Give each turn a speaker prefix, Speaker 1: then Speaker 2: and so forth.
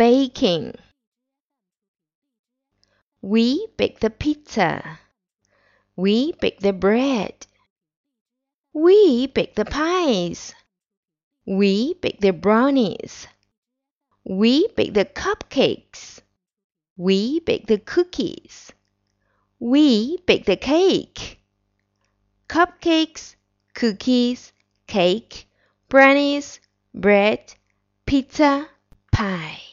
Speaker 1: baking. We bake the pizza. We bake the bread. We bake the pies. We bake the brownies. We bake the cupcakes. We bake the cookies. We bake the cake. Cupcakes, cookies, cake, brownies, bread, pizza, pie.